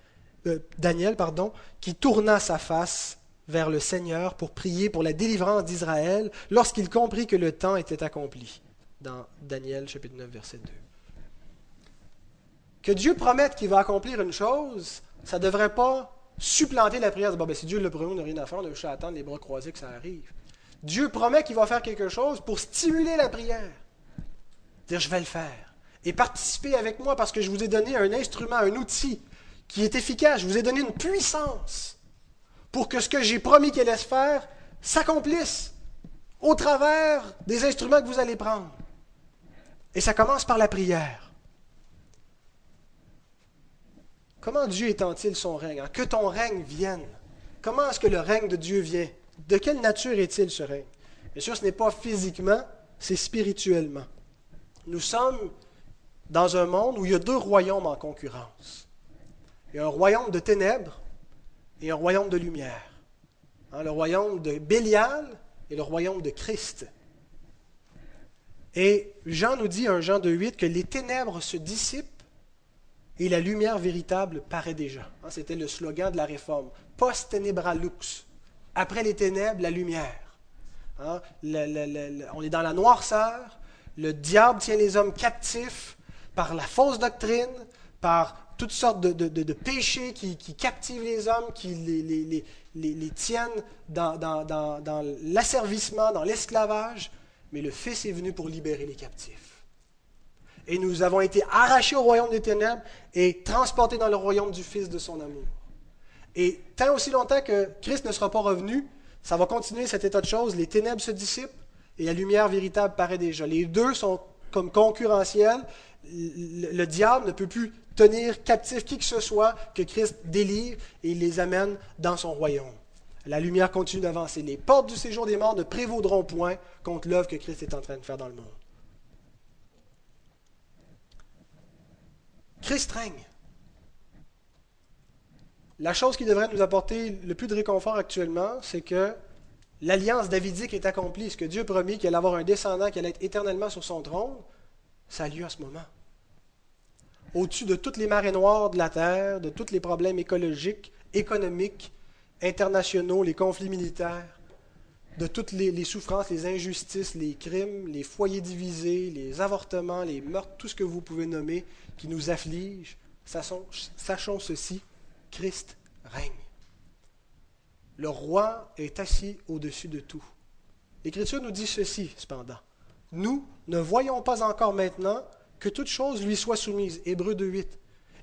euh, Daniel, pardon, qui tourna sa face vers le Seigneur pour prier pour la délivrance d'Israël lorsqu'il comprit que le temps était accompli. Dans Daniel chapitre 9, verset 2. Que Dieu promette qu'il va accomplir une chose, ça ne devrait pas supplanter la prière. Bon, ben, si Dieu le promet, on n'a rien à faire, on a juste attendre les bras croisés que ça arrive. Dieu promet qu'il va faire quelque chose pour stimuler la prière. Dire, je vais le faire et participez avec moi parce que je vous ai donné un instrument, un outil qui est efficace. Je vous ai donné une puissance pour que ce que j'ai promis qu'elle laisse faire s'accomplisse au travers des instruments que vous allez prendre. Et ça commence par la prière. Comment Dieu étend-il son règne? Que ton règne vienne. Comment est-ce que le règne de Dieu vient? De quelle nature est-il ce règne? Bien sûr, ce n'est pas physiquement, c'est spirituellement. Nous sommes dans un monde où il y a deux royaumes en concurrence. Il y a un royaume de ténèbres et un royaume de lumière. Hein, le royaume de Bélial et le royaume de Christ. Et Jean nous dit, un Jean 2.8, que les ténèbres se dissipent et la lumière véritable paraît déjà. Hein, c'était le slogan de la réforme. Post tenebra lux. Après les ténèbres, la lumière. Hein, on est dans la noirceur. Le diable tient les hommes captifs par la fausse doctrine, par toutes sortes de, péchés qui, captivent les hommes, qui les, tiennent dans, dans l'asservissement, dans l'esclavage, mais le Fils est venu pour libérer les captifs. Et nous avons été arrachés au royaume des ténèbres et transportés dans le royaume du Fils de son amour. Et tant aussi longtemps que Christ ne sera pas revenu, ça va continuer cet état de choses. Les ténèbres se dissipent et la lumière véritable paraît déjà. Les deux sont comme concurrentiels le diable ne peut plus tenir captif qui que ce soit que Christ délivre et il les amène dans son royaume. La lumière continue d'avancer. Les portes du séjour des morts ne prévaudront point contre l'œuvre que Christ est en train de faire dans le monde. Christ règne. La chose qui devrait nous apporter le plus de réconfort actuellement, c'est que l'alliance davidique est accomplie. Ce que Dieu promis qu'il allait avoir un descendant qui allait être éternellement sur son trône, ça a lieu à ce moment. Au-dessus de toutes les marées noires de la Terre, de tous les problèmes écologiques, économiques, internationaux, les conflits militaires, de toutes les, souffrances, les injustices, les crimes, les foyers divisés, les avortements, les meurtres, tout ce que vous pouvez nommer qui nous affligent, sachons ceci, Christ règne. Le roi est assis au-dessus de tout. L'Écriture nous dit ceci, cependant. Nous ne voyons pas encore maintenant, que toutes choses lui soient soumises. Hébreu 2.8.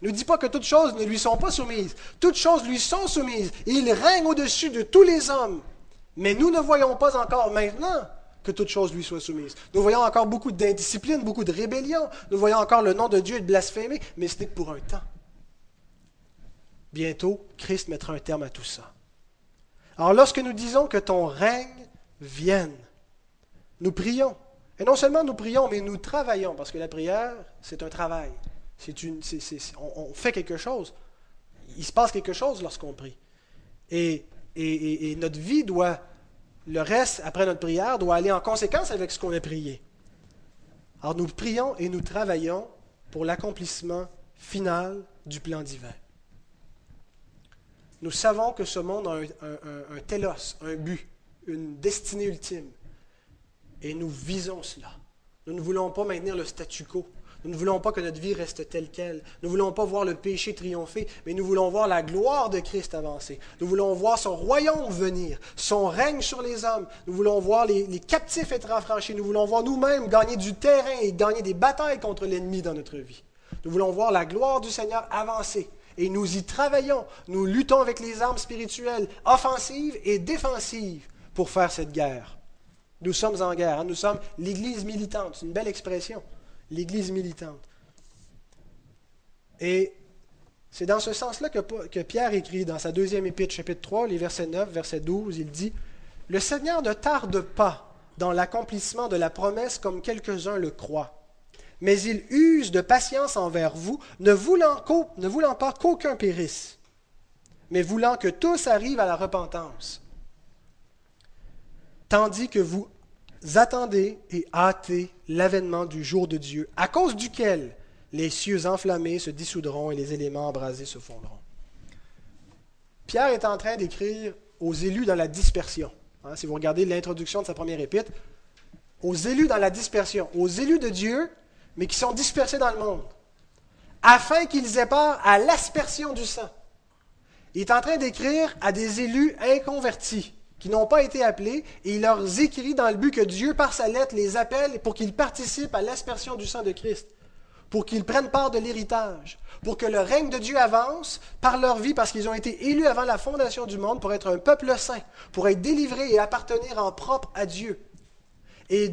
Il ne dit pas que toutes choses ne lui sont pas soumises. Toutes choses lui sont soumises. Il règne au-dessus de tous les hommes. Mais nous ne voyons pas encore maintenant que toutes choses lui soient soumises. Nous voyons encore beaucoup d'indiscipline, beaucoup de rébellion. Nous voyons encore le nom de Dieu être blasphémé, mais ce n'est que pour un temps. Bientôt, Christ mettra un terme à tout ça. Alors lorsque nous disons que ton règne vienne, nous prions. Et non seulement nous prions, mais nous travaillons, parce que la prière, c'est un travail. C'est une, on, fait quelque chose. Il se passe quelque chose lorsqu'on prie. Et, et, notre vie doit, le reste, après notre prière, doit aller en conséquence avec ce qu'on a prié. Alors nous prions et nous travaillons pour l'accomplissement final du plan divin. Nous savons que ce monde a un, un, un télos, un but, une destinée ultime. Et nous visons cela. Nous ne voulons pas maintenir le statu quo. Nous ne voulons pas que notre vie reste telle qu'elle. Nous ne voulons pas voir le péché triompher, mais nous voulons voir la gloire de Christ avancer. Nous voulons voir son royaume venir, son règne sur les hommes. Nous voulons voir les, les captifs être affranchis. Nous voulons voir nous-mêmes gagner du terrain et gagner des batailles contre l'ennemi dans notre vie. Nous voulons voir la gloire du Seigneur avancer. Et nous y travaillons. Nous luttons avec les armes spirituelles, offensives et défensives, pour faire cette guerre. Nous sommes en guerre. Hein. Nous sommes l'Église militante. C'est une belle expression. L'Église militante. Et c'est dans ce sens-là que, Pierre écrit dans sa deuxième épître, chapitre 3, les versets 9, verset 12, il dit Le Seigneur ne tarde pas dans l'accomplissement de la promesse comme quelques-uns le croient, mais il use de patience envers vous, ne voulant pas qu'aucun périsse, mais voulant que tous arrivent à la repentance tandis que vous attendez et hâtez l'avènement du jour de Dieu, à cause duquel les cieux enflammés se dissoudront et les éléments embrasés se fondront. Pierre est en train d'écrire aux élus dans la dispersion. Hein, si vous regardez l'introduction de sa première épître, aux élus dans la dispersion, aux élus de Dieu, mais qui sont dispersés dans le monde, afin qu'ils aient part à l'aspersion du sang. Il est en train d'écrire à des élus inconvertis, qui n'ont pas été appelés, et il leur écrit dans le but que Dieu, par sa lettre, les appelle pour qu'ils participent à l'aspersion du sang de Christ, pour qu'ils prennent part de l'héritage, pour que le règne de Dieu avance par leur vie, parce qu'ils ont été élus avant la fondation du monde pour être un peuple saint, pour être délivrés et appartenir en propre à Dieu. Et,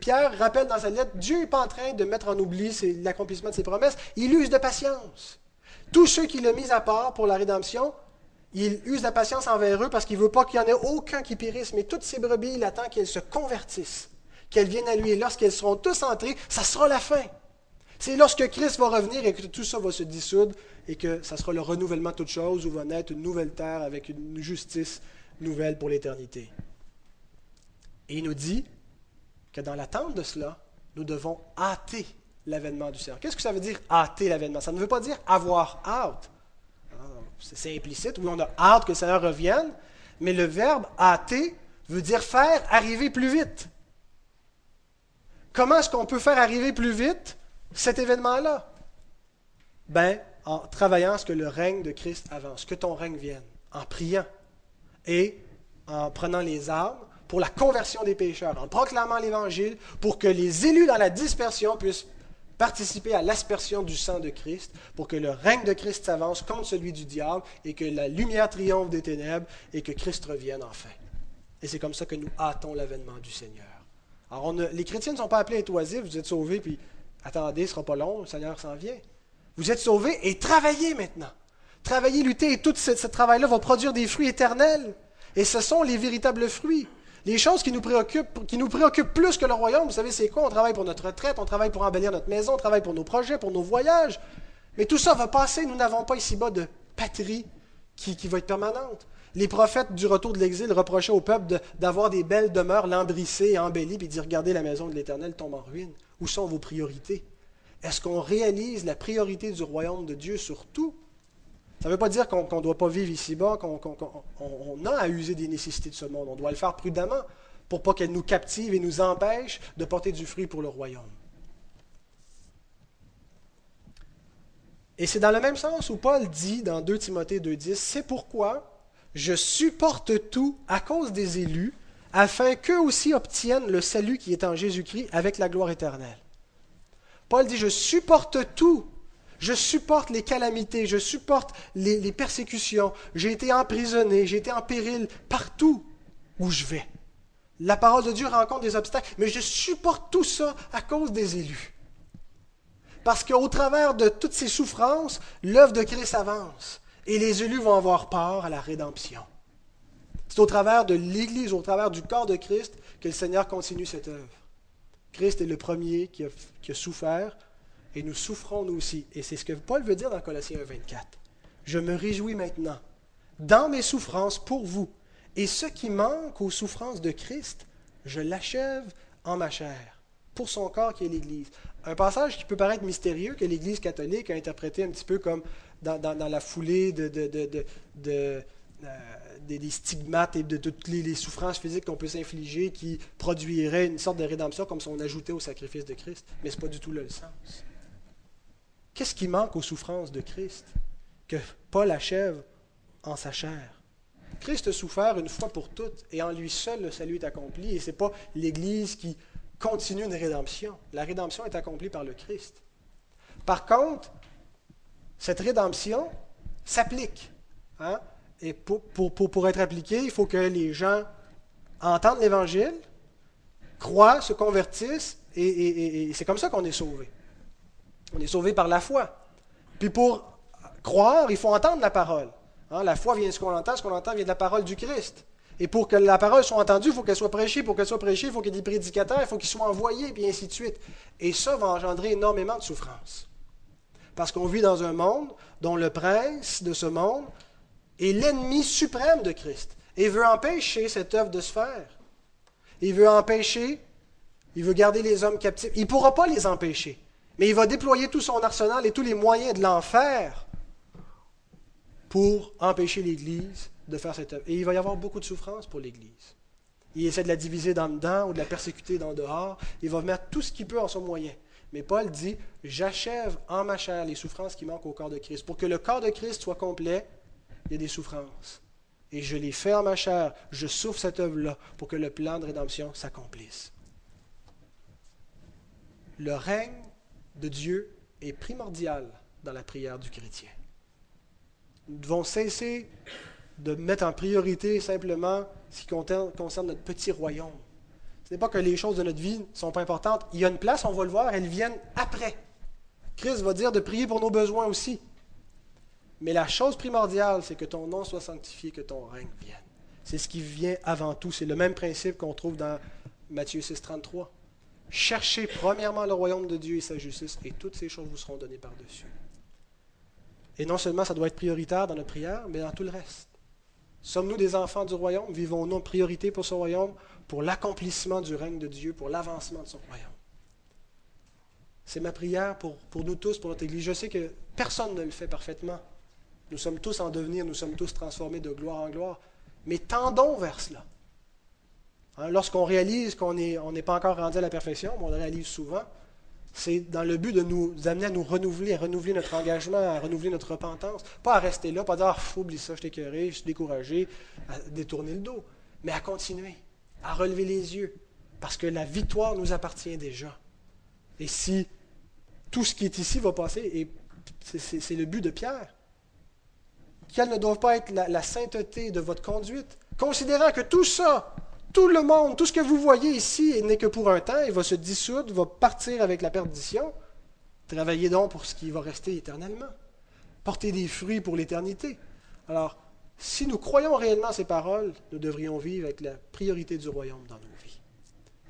Pierre rappelle dans sa lettre, Dieu n'est pas en train de mettre en oubli l'accomplissement de ses promesses, il use de patience. Tous ceux qu'il a mis à part pour la rédemption, il use la patience envers eux parce qu'il ne veut pas qu'il n'y en ait aucun qui périsse, mais toutes ces brebis, il attend qu'elles se convertissent, qu'elles viennent à lui. Et lorsqu'elles seront tous entrées, ça sera la fin. C'est lorsque Christ va revenir et que tout ça va se dissoudre et que ça sera le renouvellement de toutes choses où va naître une nouvelle terre avec une justice nouvelle pour l'éternité. Et il nous dit que dans l'attente de cela, nous devons hâter l'avènement du Seigneur. Qu'est-ce que ça veut dire hâter l'avènement? Ça ne veut pas dire avoir hâte c'est implicite, oui, on a hâte que Seigneur revienne, mais le verbe hâter veut dire faire arriver plus vite. Comment est-ce qu'on peut faire arriver plus vite cet événement-là? Ben, en travaillant à ce que le règne de Christ avance, que ton règne vienne, en priant et en prenant les armes pour la conversion des pécheurs, en proclamant l'Évangile, pour que les élus dans la dispersion puissent participer à l'aspersion du sang de Christ pour que le règne de Christ s'avance contre celui du diable et que la lumière triomphe des ténèbres et que Christ revienne enfin. Et c'est comme ça que nous hâtons l'avènement du Seigneur. Alors, les chrétiens ne sont pas appelés à être vous êtes sauvés, puis attendez, ce ne sera pas long, le Seigneur s'en vient. Vous êtes sauvés et travaillez maintenant. Travaillez, luttez, et tout ce travail-là va produire des fruits éternels. Et ce sont les véritables fruits. Les choses qui nous préoccupent, qui nous préoccupent plus que le royaume, vous savez, c'est quoi? On travaille pour notre retraite, on travaille pour embellir notre maison, on travaille pour nos projets, pour nos voyages. Mais tout ça va passer. Nous n'avons pas ici-bas de patrie qui, va être permanente. Les prophètes du retour de l'exil reprochaient au peuple d'avoir des belles demeures lambrissées et embellies, puis dire Regardez, la maison de l'Éternel tombe en ruine. Où sont vos priorités? Est-ce qu'on réalise la priorité du royaume de Dieu sur tout? Ça ne veut pas dire qu'on ne doit pas vivre ici-bas, qu'on a à user des nécessités de ce monde. On doit le faire prudemment pour pas qu'elles nous captivent et nous empêchent de porter du fruit pour le royaume. Et c'est dans le même sens où Paul dit dans 2 Timothée 2.10, c'est pourquoi je supporte tout à cause des élus, afin qu'eux aussi obtiennent le salut qui est en Jésus-Christ avec la gloire éternelle. Paul dit, je supporte tout. Je supporte les calamités, je supporte les, persécutions. J'ai été emprisonné, j'ai été en péril partout où je vais. La parole de Dieu rencontre des obstacles, mais je supporte tout ça à cause des élus. Parce qu'au travers de toutes ces souffrances, l'œuvre de Christ avance et les élus vont avoir part à la rédemption. C'est au travers de l'Église, au travers du corps de Christ, que le Seigneur continue cette œuvre. Christ est le premier qui a, souffert, et nous souffrons nous aussi. Et c'est ce que Paul veut dire dans Colossiens 24. Je me réjouis maintenant dans mes souffrances pour vous. Et ce qui manque aux souffrances de Christ, je l'achève en ma chair, pour son corps qui est l'Église. Un passage qui peut paraître mystérieux, que l'Église catholique a interprété un petit peu comme dans, la foulée euh, des, stigmates et de toutes les, souffrances physiques qu'on peut s'infliger qui produiraient une sorte de rédemption comme si on ajoutait au sacrifice de Christ. Mais ce n'est pas du tout le sens. Qu'est-ce qui manque aux souffrances de Christ que Paul achève en sa chair? Christ a souffert une fois pour toutes et en lui seul le salut est accompli et ce n'est pas l'Église qui continue une rédemption. La rédemption est accomplie par le Christ. Par contre, cette rédemption s'applique. Hein? Et pour, pour, être appliquée, il faut que les gens entendent l'Évangile, croient, se convertissent, et, c'est comme ça qu'on est sauvé. On est sauvé par la foi. Puis pour croire, il faut entendre la parole. Hein? La foi vient de ce qu'on entend, ce qu'on entend vient de la parole du Christ. Et pour que la parole soit entendue, il faut qu'elle soit prêchée. Pour qu'elle soit prêchée, il faut qu'il y ait des prédicateurs, il faut qu'ils soient envoyés, et ainsi de suite. Et ça va engendrer énormément de souffrance. Parce qu'on vit dans un monde dont le prince de ce monde est l'ennemi suprême de Christ et veut empêcher cette œuvre de se faire. Il veut empêcher, il veut garder les hommes captifs. Il ne pourra pas les empêcher, mais il va déployer tout son arsenal et tous les moyens de l'enfer pour empêcher l'Église de faire cette œuvre. Et il va y avoir beaucoup de souffrance pour l'Église. Il essaie de la diviser dans dedans ou de la persécuter dans dehors. Il va mettre tout ce qu'il peut en son moyen. Mais Paul dit, j'achève en ma chair les souffrances qui manquent au corps de Christ. Pour que le corps de Christ soit complet, il y a des souffrances. Et je les fais en ma chair, je souffre cette œuvre-là pour que le plan de rédemption s'accomplisse. Le règne de Dieu est primordial dans la prière du chrétien. Nous devons cesser de mettre en priorité simplement ce qui concerne notre petit royaume. Ce n'est pas que les choses de notre vie ne sont pas importantes. Il y a une place, on va le voir, elles viennent après. Christ va dire de prier pour nos besoins aussi. Mais la chose primordiale, c'est que ton nom soit sanctifié, que ton règne vienne. C'est ce qui vient avant tout. C'est le même principe qu'on trouve dans Matthieu 6, 33. Cherchez premièrement le royaume de Dieu et sa justice, et toutes ces choses vous seront données par-dessus. Et non seulement ça doit être prioritaire dans notre prière, mais dans tout le reste. Sommes-nous des enfants du royaume? Vivons-nous en priorité pour ce royaume? Pour l'accomplissement du règne de Dieu, pour l'avancement de son royaume? C'est ma prière pour, pour nous tous, pour notre Église. Je sais que personne ne le fait parfaitement. Nous sommes tous en devenir, nous sommes tous transformés de gloire en gloire. Mais tendons vers cela. Hein, lorsqu'on réalise qu'on n'est pas encore rendu à la perfection, on le réalise souvent, c'est dans le but de nous amener à nous renouveler, à renouveler notre engagement, à renouveler notre repentance. Pas à rester là, pas à dire ah, oublie ça, je t'ai je suis découragé, à détourner le dos, mais à continuer à relever les yeux, parce que la victoire nous appartient déjà. Et si tout ce qui est ici va passer, et c'est le but de Pierre, quelle ne doit pas être la, la sainteté de votre conduite, considérant que tout ça, tout le monde, tout ce que vous voyez ici n'est que pour un temps, il va se dissoudre, va partir avec la perdition. Travaillez donc pour ce qui va rester éternellement. Portez des fruits pour l'éternité. Alors, si nous croyons réellement ces paroles, nous devrions vivre avec la priorité du royaume dans nos vies.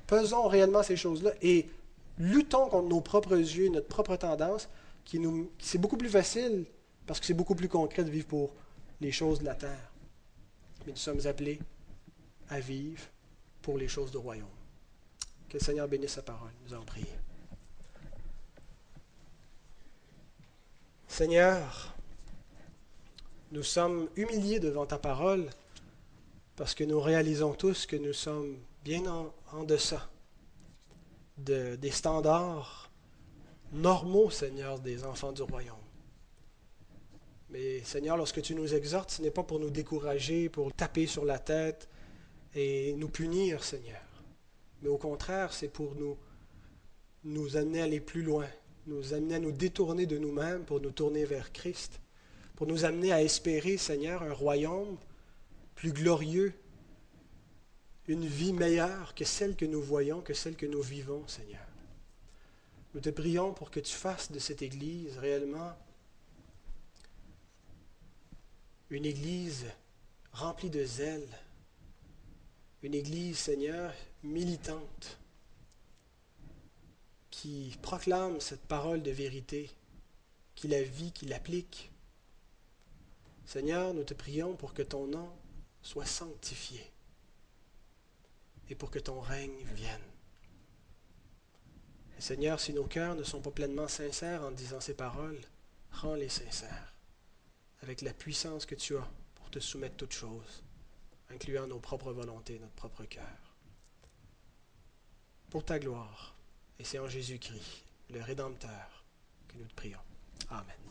Pesons réellement ces choses-là et luttons contre nos propres yeux, notre propre tendance, qui c'est beaucoup plus facile parce que c'est beaucoup plus concret de vivre pour les choses de la terre. Mais nous sommes appelés à vivre pour les choses du royaume. Que le Seigneur bénisse sa parole. Nous allons prier. Seigneur, nous sommes humiliés devant ta parole parce que nous réalisons tous que nous sommes bien en, deçà de, des standards normaux, Seigneur, des enfants du royaume. Mais Seigneur, lorsque tu nous exhortes, ce n'est pas pour nous décourager, pour taper sur la tête et nous punir, Seigneur. Mais au contraire, c'est pour nous, nous amener à aller plus loin nous amener à nous détourner de nous-mêmes pour nous tourner vers Christ, pour nous amener à espérer, Seigneur, un royaume plus glorieux, une vie meilleure que celle que nous voyons, que celle que nous vivons, Seigneur. Nous te prions pour que tu fasses de cette Église réellement une Église remplie de zèle, une Église, Seigneur, militante, qui proclame cette parole de vérité, qui la vit, qui l'applique. Seigneur, nous te prions pour que ton nom soit sanctifié et pour que ton règne vienne. Seigneur, si nos cœurs ne sont pas pleinement sincères en disant ces paroles, rends-les sincères, avec la puissance que tu as pour te soumettre toutes choses, incluant nos propres volontés, notre propre cœur. Pour ta gloire, et c'est en Jésus-Christ, le Rédempteur, que nous te prions. Amen.